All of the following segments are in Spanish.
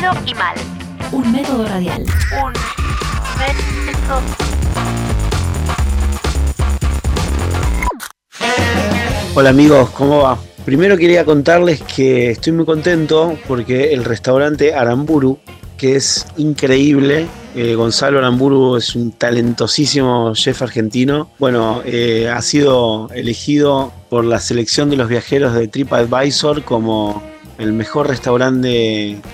rápido y mal. Un método radial. Un método. Hola amigos, ¿cómo va? Primero quería contarles que estoy muy contento porque el restaurante Aramburu, que es increíble, eh, Gonzalo Aramburu es un talentosísimo chef argentino, bueno, eh, ha sido elegido por la selección de los viajeros de TripAdvisor como el mejor restaurante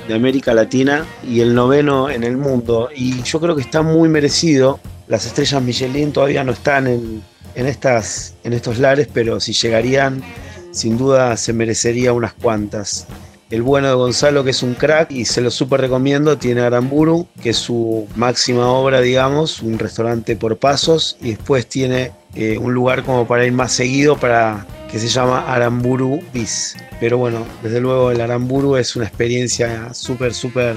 de, América Latina y el noveno en el mundo. Y yo creo que está muy merecido. Las estrellas Michelin todavía no están en, en, estas, en estos lares, pero si llegarían, sin duda se merecería unas cuantas. El bueno de Gonzalo, que es un crack y se lo súper recomiendo, tiene Aramburu, que es su máxima obra, digamos, un restaurante por pasos, y después tiene eh, un lugar como para ir más seguido para que se llama Aramburu Bis. Pero bueno, desde luego el Aramburu es una experiencia súper, súper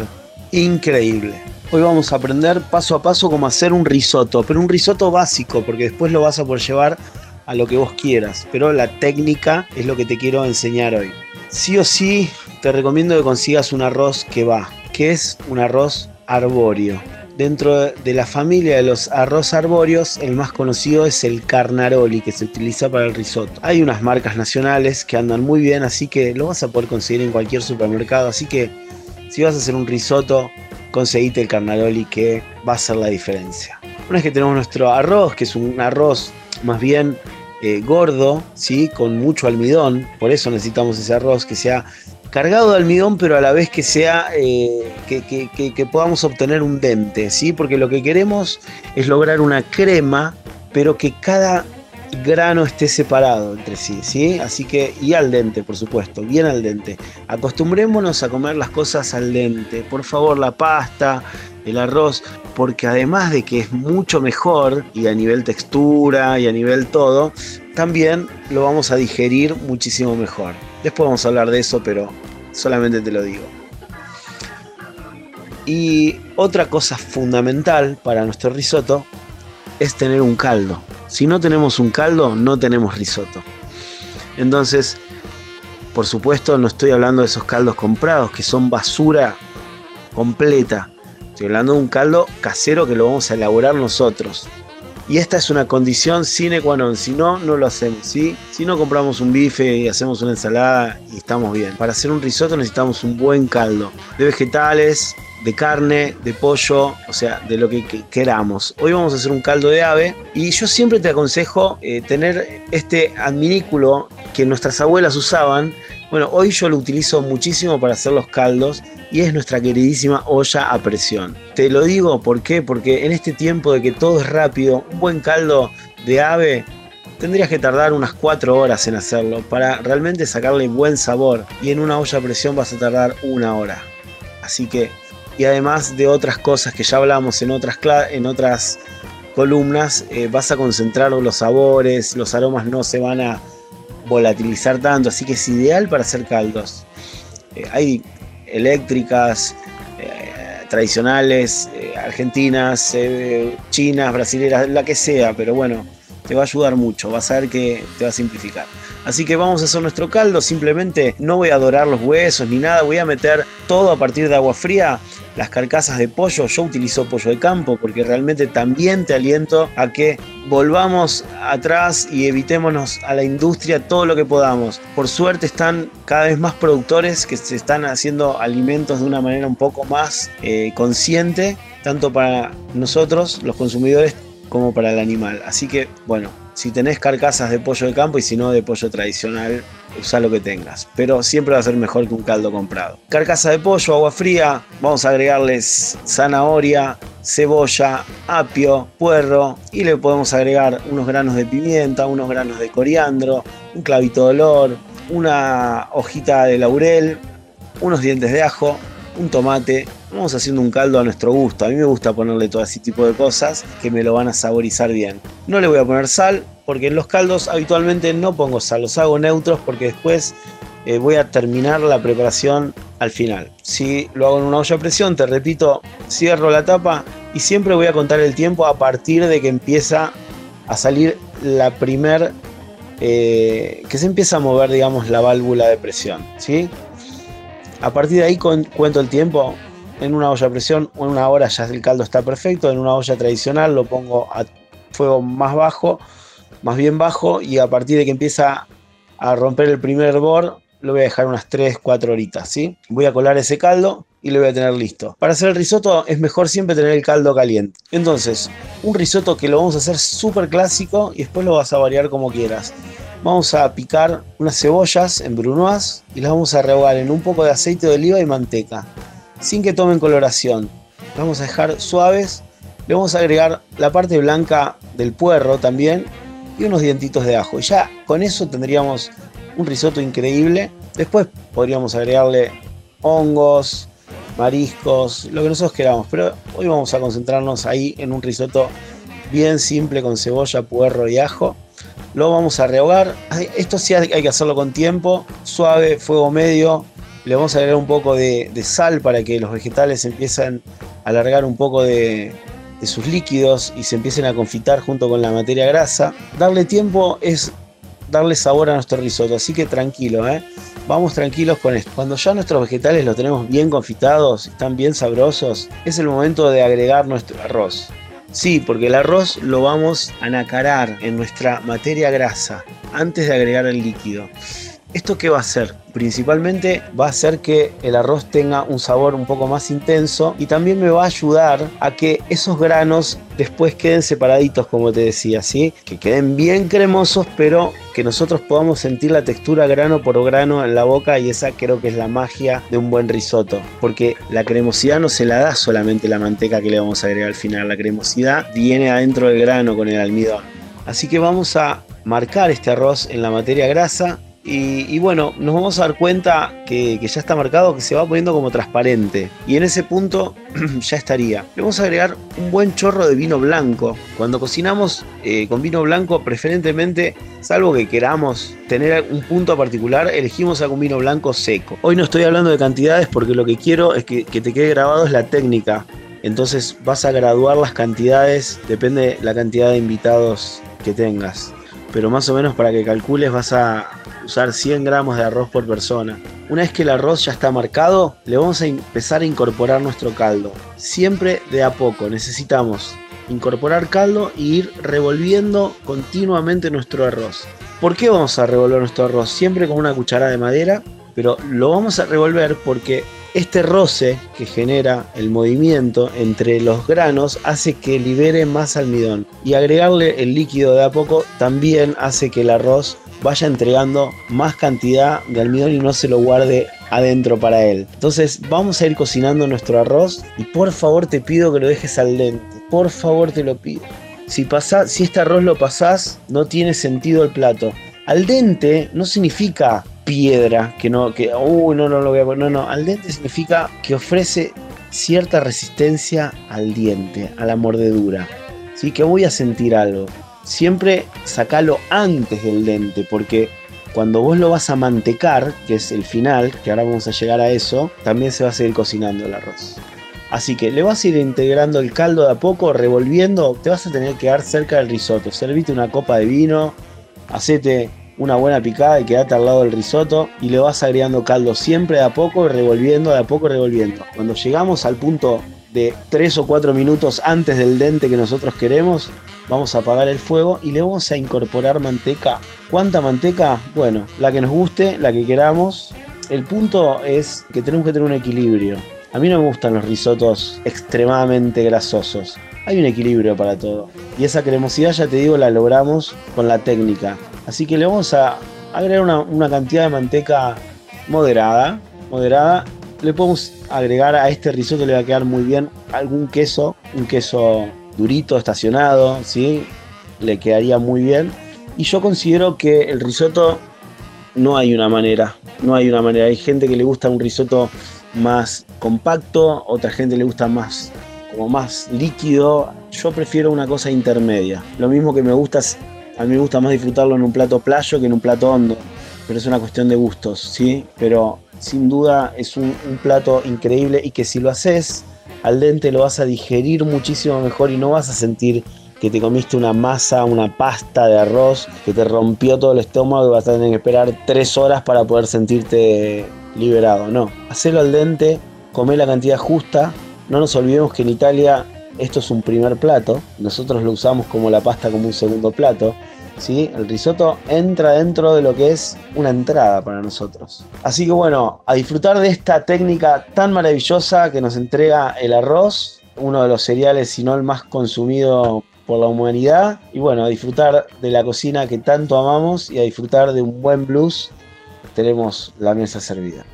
increíble. Hoy vamos a aprender paso a paso cómo hacer un risotto, pero un risotto básico, porque después lo vas a poder llevar a lo que vos quieras, pero la técnica es lo que te quiero enseñar hoy. Sí o sí, te recomiendo que consigas un arroz que va, que es un arroz arbóreo. Dentro de la familia de los arroz arbóreos, el más conocido es el Carnaroli, que se utiliza para el risotto. Hay unas marcas nacionales que andan muy bien, así que lo vas a poder conseguir en cualquier supermercado. Así que si vas a hacer un risotto, conseguite el Carnaroli que va a hacer la diferencia. Una vez que tenemos nuestro arroz, que es un arroz más bien eh, gordo, ¿sí? con mucho almidón, por eso necesitamos ese arroz que sea cargado de almidón, pero a la vez que sea eh, que, que, que, que, podamos obtener un dente, ¿sí? porque lo que queremos es lograr una crema, pero que cada grano esté separado entre sí, ¿sí? Así que, y al dente, por supuesto, bien al dente. Acostumbrémonos a comer las cosas al dente. Por favor, la pasta, el arroz, porque además de que es mucho mejor y a nivel textura y a nivel todo, también lo vamos a digerir muchísimo mejor. Después vamos a hablar de eso, pero solamente te lo digo. Y otra cosa fundamental para nuestro risotto es tener un caldo. Si no tenemos un caldo, no tenemos risotto. Entonces, por supuesto, no estoy hablando de esos caldos comprados, que son basura completa. Estoy hablando de un caldo casero que lo vamos a elaborar nosotros. Y esta es una condición sine qua non. Si no, no lo hacemos. ¿sí? Si no compramos un bife y hacemos una ensalada y estamos bien. Para hacer un risotto necesitamos un buen caldo de vegetales, de carne, de pollo, o sea, de lo que, queramos. Hoy vamos a hacer un caldo de ave y yo siempre te aconsejo eh, tener este adminículo que nuestras abuelas usaban. Bueno, hoy yo lo utilizo muchísimo para hacer los caldos y es nuestra queridísima olla a presión. Te lo digo. Porque en este tiempo de que todo es rápido, un buen caldo de ave tendrías que tardar unas 4 horas en hacerlo para realmente sacarle buen sabor y en una olla a presión vas a tardar una hora. Así que y además de otras cosas que ya hablamos en otras, en otras columnas, eh, vas a concentrar los sabores, los aromas no se van a volatilizar tanto, así que es ideal para hacer caldos. Eh, hay eléctricas, eh, tradicionales, eh, argentinas, chinas, brasileras, la que sea, pero bueno, te va a ayudar mucho, vas a ver que te va a simplificar. Así que vamos a hacer nuestro caldo, simplemente no voy a dorar los huesos ni nada, voy a meter todo a partir de agua fría, las carcasas de pollo, yo utilizo pollo de campo porque realmente también te aliento a que volvamos atrás y evitémonos a la industria todo lo que podamos. Por suerte están cada vez más productores que se están haciendo alimentos de una manera un poco más eh, consciente, tanto para nosotros, los consumidores, como para el animal. Así que, bueno, si tenés carcasas de pollo de campo y si no de pollo tradicional, usa lo que tengas. Pero siempre va a ser mejor que un caldo comprado. Carcasa de pollo, agua fría, vamos a agregarles zanahoria, cebolla, apio, puerro y le podemos agregar unos granos de pimienta, unos granos de coriandro, un clavito de olor, una hojita de laurel, unos dientes de ajo, un tomate. Vamos haciendo un caldo a nuestro gusto. A mí me gusta ponerle todo ese tipo de cosas que me lo van a saborizar bien. No le voy a poner sal porque en los caldos habitualmente no pongo sal, los hago neutros porque después eh, voy a terminar la preparación al final. Si lo hago en una olla a presión, te repito, cierro la tapa y siempre voy a contar el tiempo a partir de que empieza a salir la primer eh, que se empieza a mover, digamos, la válvula de presión, ¿sí? A partir de ahí cuento el tiempo en una olla a presión en una hora ya el caldo está perfecto. En una olla tradicional lo pongo a fuego más bajo, más bien bajo, y a partir de que empieza a romper el primer hervor, lo voy a dejar unas 3, 4 horitas, ¿sí? Voy a colar ese caldo y lo voy a tener listo. Para hacer el risotto es mejor siempre tener el caldo caliente. Entonces, un risotto que lo vamos a hacer súper clásico y después lo vas a variar como quieras. Vamos a picar unas cebollas en brunoise y las vamos a rehogar en un poco de aceite de oliva y manteca, sin que tomen coloración. Vamos a dejar suaves. Le vamos a agregar la parte blanca del puerro también y unos dientitos de ajo. Ya con eso tendríamos un risotto increíble. Después podríamos agregarle hongos, mariscos, lo que nosotros queramos. Pero hoy vamos a concentrarnos ahí en un risotto bien simple con cebolla, puerro y ajo. Lo vamos a rehogar. Esto sí hay que hacerlo con tiempo, suave, fuego medio. Le vamos a agregar un poco de, sal para que los vegetales empiecen a alargar un poco de, sus líquidos y se empiecen a confitar junto con la materia grasa. Darle tiempo es darle sabor a nuestro risotto, así que tranquilo, ¿eh? vamos tranquilos con esto. Cuando ya nuestros vegetales los tenemos bien confitados, están bien sabrosos, es el momento de agregar nuestro arroz. Sí, porque el arroz lo vamos a nacarar en nuestra materia grasa antes de agregar el líquido. ¿Esto qué va a hacer? Principalmente va a hacer que el arroz tenga un sabor un poco más intenso y también me va a ayudar a que esos granos después queden separaditos, como te decía, ¿sí? Que queden bien cremosos, pero que nosotros podamos sentir la textura grano por grano en la boca y esa creo que es la magia de un buen risotto, porque la cremosidad no se la da solamente la manteca que le vamos a agregar al final, la cremosidad viene adentro del grano con el almidón. Así que vamos a marcar este arroz en la materia grasa y, bueno, nos vamos a dar cuenta que, ya está marcado, que se va poniendo como transparente. Y en ese punto ya estaría. Le vamos a agregar un buen chorro de vino blanco. Cuando cocinamos eh, con vino blanco, preferentemente, salvo que queramos tener un punto particular, elegimos algún vino blanco seco. Hoy no estoy hablando de cantidades porque lo que quiero es que, que te quede grabado es la técnica. Entonces vas a graduar las cantidades, depende la cantidad de invitados que tengas. Pero más o menos para que calcules vas a usar 100 gramos de arroz por persona. Una vez que el arroz ya está marcado, le vamos a empezar a incorporar nuestro caldo. Siempre de a poco, necesitamos incorporar caldo e ir revolviendo continuamente nuestro arroz. ¿Por qué vamos a revolver nuestro arroz? Siempre con una cuchara de madera, pero lo vamos a revolver porque este roce que genera el movimiento entre los granos hace que libere más almidón y agregarle el líquido de a poco también hace que el arroz vaya entregando más cantidad de almidón y no se lo guarde adentro para él. Entonces vamos a ir cocinando nuestro arroz y por favor te pido que lo dejes al dente. Por favor te lo pido. Si, si este arroz lo pasás, no tiene sentido el plato. Al dente no significa piedra, que no, que, no, no lo voy a poner, no, no, al dente significa que ofrece cierta resistencia al diente, a la mordedura, ¿sí? que voy a sentir algo siempre sacalo antes del dente, porque cuando vos lo vas a mantecar, que es el final, que ahora vamos a llegar a eso, también se va a seguir cocinando el arroz. Así que le vas a ir integrando el caldo de a poco, revolviendo, te vas a tener que dar cerca del risotto. Servite una copa de vino, hacete una buena picada y quedate al lado del risotto y le vas agregando caldo siempre de a poco, revolviendo, de a poco, revolviendo. Cuando llegamos al punto de 3 o 4 minutos antes del dente que nosotros queremos, vamos a apagar el fuego y le vamos a incorporar manteca. ¿Cuánta manteca? Bueno, la que nos guste, la que queramos. El punto es que tenemos que tener un equilibrio. A mí no me gustan los risotos extremadamente grasosos. Hay un equilibrio para todo. Y esa cremosidad, ya te digo, la logramos con la técnica. Así que le vamos a agregar una, una cantidad de manteca moderada. Moderada. Le podemos agregar a este risotto, le va a quedar muy bien algún queso. Un queso durito, estacionado, ¿sí? Le quedaría muy bien. Y yo considero que el risotto no hay una manera, no hay una manera. Hay gente que le gusta un risotto más compacto, otra gente le gusta más como más líquido. Yo prefiero una cosa intermedia. Lo mismo que me gusta, a mí me gusta más disfrutarlo en un plato playo que en un plato hondo. Pero es una cuestión de gustos, ¿sí? Pero sin duda es un, plato increíble y que si lo haces al dente lo vas a digerir muchísimo mejor y no vas a sentir que te comiste una masa, una pasta de arroz que te rompió todo el estómago y vas a tener que esperar tres horas para poder sentirte liberado. No, hacelo al dente come la cantidad justa. No nos olvidemos que en Italia esto es un primer plato. Nosotros lo usamos como la pasta como un segundo plato. ¿Sí? El risotto entra dentro de lo que es una entrada para nosotros. Así que bueno, a disfrutar de esta técnica tan maravillosa que nos entrega el arroz, uno de los cereales, si no el más consumido por la humanidad. Y bueno, a disfrutar de la cocina que tanto amamos y a disfrutar de un buen blues. Tenemos la mesa servida.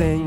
tem